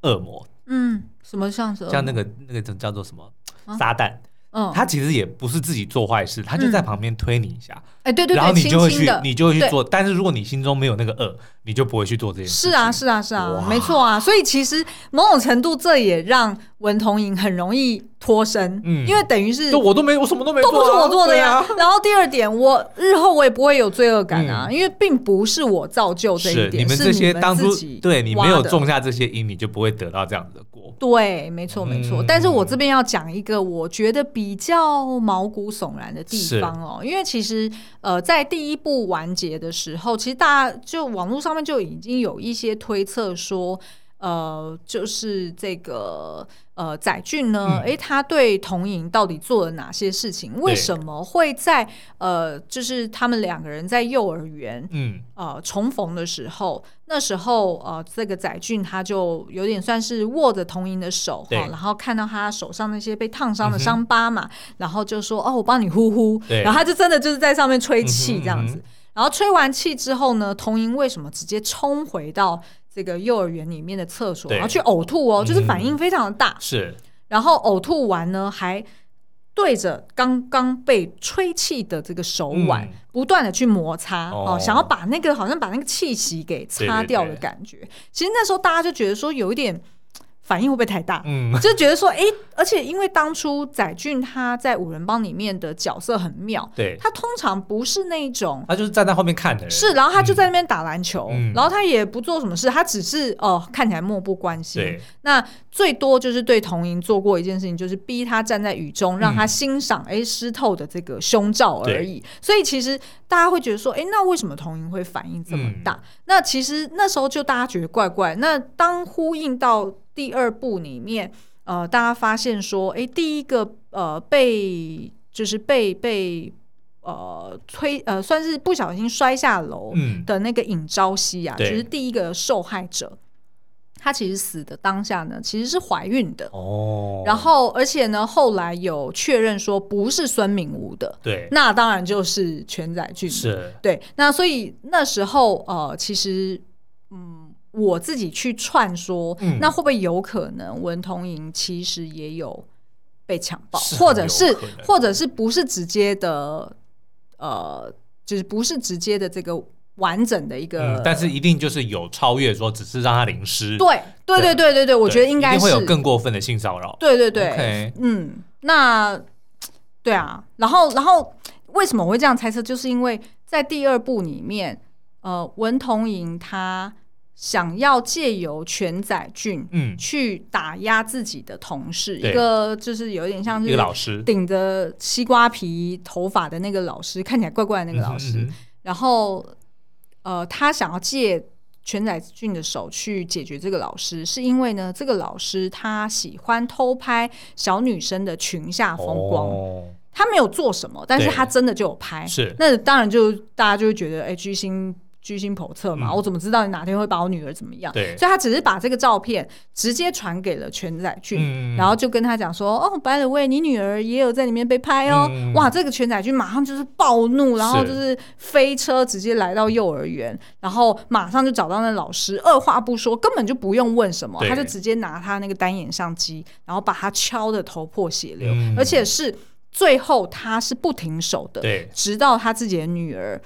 恶魔，嗯，什么像是像那个那个叫做什么、啊、撒旦？嗯，他其实也不是自己做坏事，他就在旁边推你一下。哎、嗯，对对对，然后你就会去，轻轻你就会去做。但是如果你心中没有那个恶，你就不会去做这件事。是啊，是啊，是啊，没错啊。所以其实某种程度，这也让文同珢很容易脱身，嗯，因为等于是我都没，我什么都没做、啊，都不是我做的呀。啊、然后第二点，我日后我也不会有罪恶感啊，嗯、因为并不是我造就这一点，是你们这些当初对你没有种下这些因，你就不会得到这样子的果。对，没错，没错。嗯、但是我这边要讲一个我觉得比较毛骨悚然的地方哦，因为其实呃，在第一部完结的时候，其实大家就网络上面就已经有一些推测说。呃，就是这个呃，载俊呢，哎、嗯，他对童莹到底做了哪些事情？为什么会在呃，就是他们两个人在幼儿园，嗯，呃，重逢的时候，那时候呃，这个载俊他就有点算是握着童莹的手哈，然后看到他手上那些被烫伤的伤疤嘛，嗯、然后就说：“哦，我帮你呼呼。”然后他就真的就是在上面吹气这样子。嗯、然后吹完气之后呢，童莹为什么直接冲回到？这个幼儿园里面的厕所，然后去呕吐哦，就是反应非常的大。嗯、是，然后呕吐完呢，还对着刚刚被吹气的这个手腕，嗯、不断的去摩擦哦，哦，想要把那个好像把那个气息给擦掉的感觉。对对对，其实那时候大家就觉得说有一点。反应会不会太大？嗯，就觉得说，哎、欸，而且因为当初载俊他在五人帮里面的角色很妙，对，他通常不是那种，他就是站在后面看的人，是，然后他就在那边打篮球，嗯、然后他也不做什么事，他只是哦、呃、看起来漠不关心。对，那最多就是对童莹做过一件事情，就是逼他站在雨中，让他欣赏哎湿透的这个胸罩而已。所以其实大家会觉得说，哎、欸，那为什么童莹会反应这么大？嗯、那其实那时候就大家觉得怪怪。那当呼应到。第二部里面，呃，大家发现说，哎，第一个呃被就是被被呃推呃算是不小心摔下楼的那个尹朝夕啊，嗯、就是第一个受害者，他其实死的当下呢，其实是怀孕的哦。然后而且呢，后来有确认说不是孙敏吾的，对，那当然就是全宰俊是，对。那所以那时候呃，其实嗯。我自己去串说，嗯、那会不会有可能文同莹其实也有被强暴，或者是或者是不是直接的，呃，就是不是直接的这个完整的一个，嗯、但是一定就是有超越说，只是让他淋湿。对对对对对对，我觉得应该是会有更过分的性骚扰。对对对，Okay 嗯，那对啊，然后然后为什么我会这样猜测？就是因为在第二部里面，呃，文同珢他。想要借由全载俊，嗯，去打压自己的同事，嗯、一个就是有点像是一个老师顶着西瓜皮头发的那个老师，看起来怪怪的那个老师。嗯嗯、然后，呃，他想要借全载俊的手去解决这个老师，是因为呢，这个老师他喜欢偷拍小女生的裙下风光。哦、他没有做什么，但是他真的就有拍。是，那当然就大家就会觉得，哎，居心。居心叵测嘛，嗯、我怎么知道你哪天会把我女儿怎么样？对，所以他只是把这个照片直接传给了全载俊，嗯、然后就跟他讲说：“哦，by the way，你女儿也有在里面被拍哦。嗯”哇，这个全载俊马上就是暴怒，然后就是飞车直接来到幼儿园，然后马上就找到那老师，二话不说，根本就不用问什么，他就直接拿他那个单眼相机，然后把他敲的头破血流，嗯、而且是最后他是不停手的，对，直到他自己的女儿。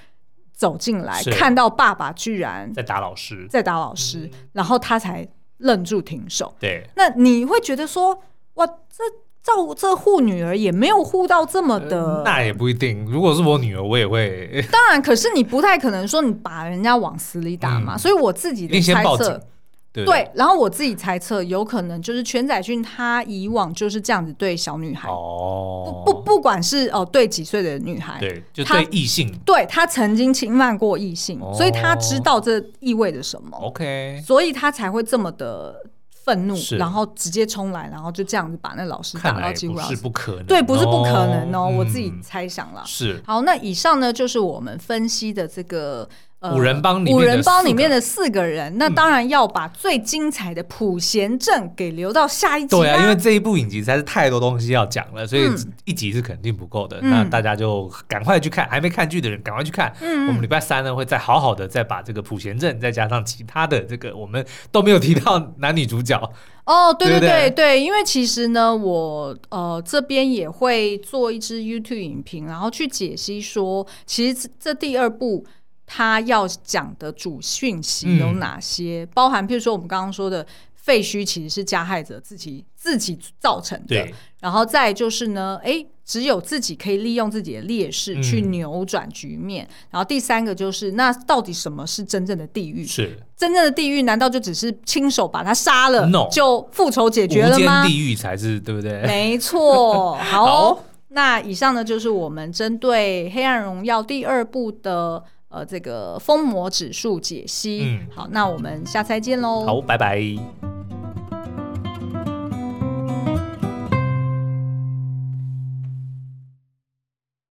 走进来，看到爸爸居然在打老师，在打老师，嗯、然后他才愣住停手。对，那你会觉得说，哇，这照这护女儿也没有护到这么的、呃，那也不一定。如果是我女儿，我也会。当然，可是你不太可能说你把人家往死里打嘛。嗯、所以我自己的猜测。对，对，然后我自己猜测，有可能就是全仔俊他以往就是这样子对小女孩，哦，不不，不管是哦对几岁的女孩，对，就对异性，他对他曾经侵犯过异性，哦、所以他知道这意味着什么，OK，所以他才会这么的愤怒，然后直接冲来，然后就这样子把那老师打到几乎是不可能，对，不是不可能哦，哦我自己猜想了，是。好，那以上呢就是我们分析的这个。五人帮里面五人帮里面的四个人，那当然要把最精彩的普贤正给留到下一集。对啊，因为这一部影集实在是太多东西要讲了，所以一集是肯定不够的。嗯、那大家就赶快去看，还没看剧的人赶快去看。嗯，我们礼拜三呢会再好好的再把这个普贤正，再加上其他的这个我们都没有提到男女主角。哦，对对，对对，因为其实呢，我呃这边也会做一支 YouTube 影评，然后去解析说，其实这第二部。他要讲的主讯息有哪些？嗯、包含，譬如说我们刚刚说的废墟，其实是加害者自己自己造成的。然后再就是呢，哎，只有自己可以利用自己的劣势去扭转局面。嗯、然后第三个就是，那到底什么是真正的地狱？是真正的地狱？难道就只是亲手把他杀了，No, 就复仇解决了吗？地狱才是对不对？没错。好，好，那以上呢就是我们针对《黑暗荣耀》第二部的。呃，这个封魔指数解析，嗯，好，那我们下次再见喽。好，拜拜。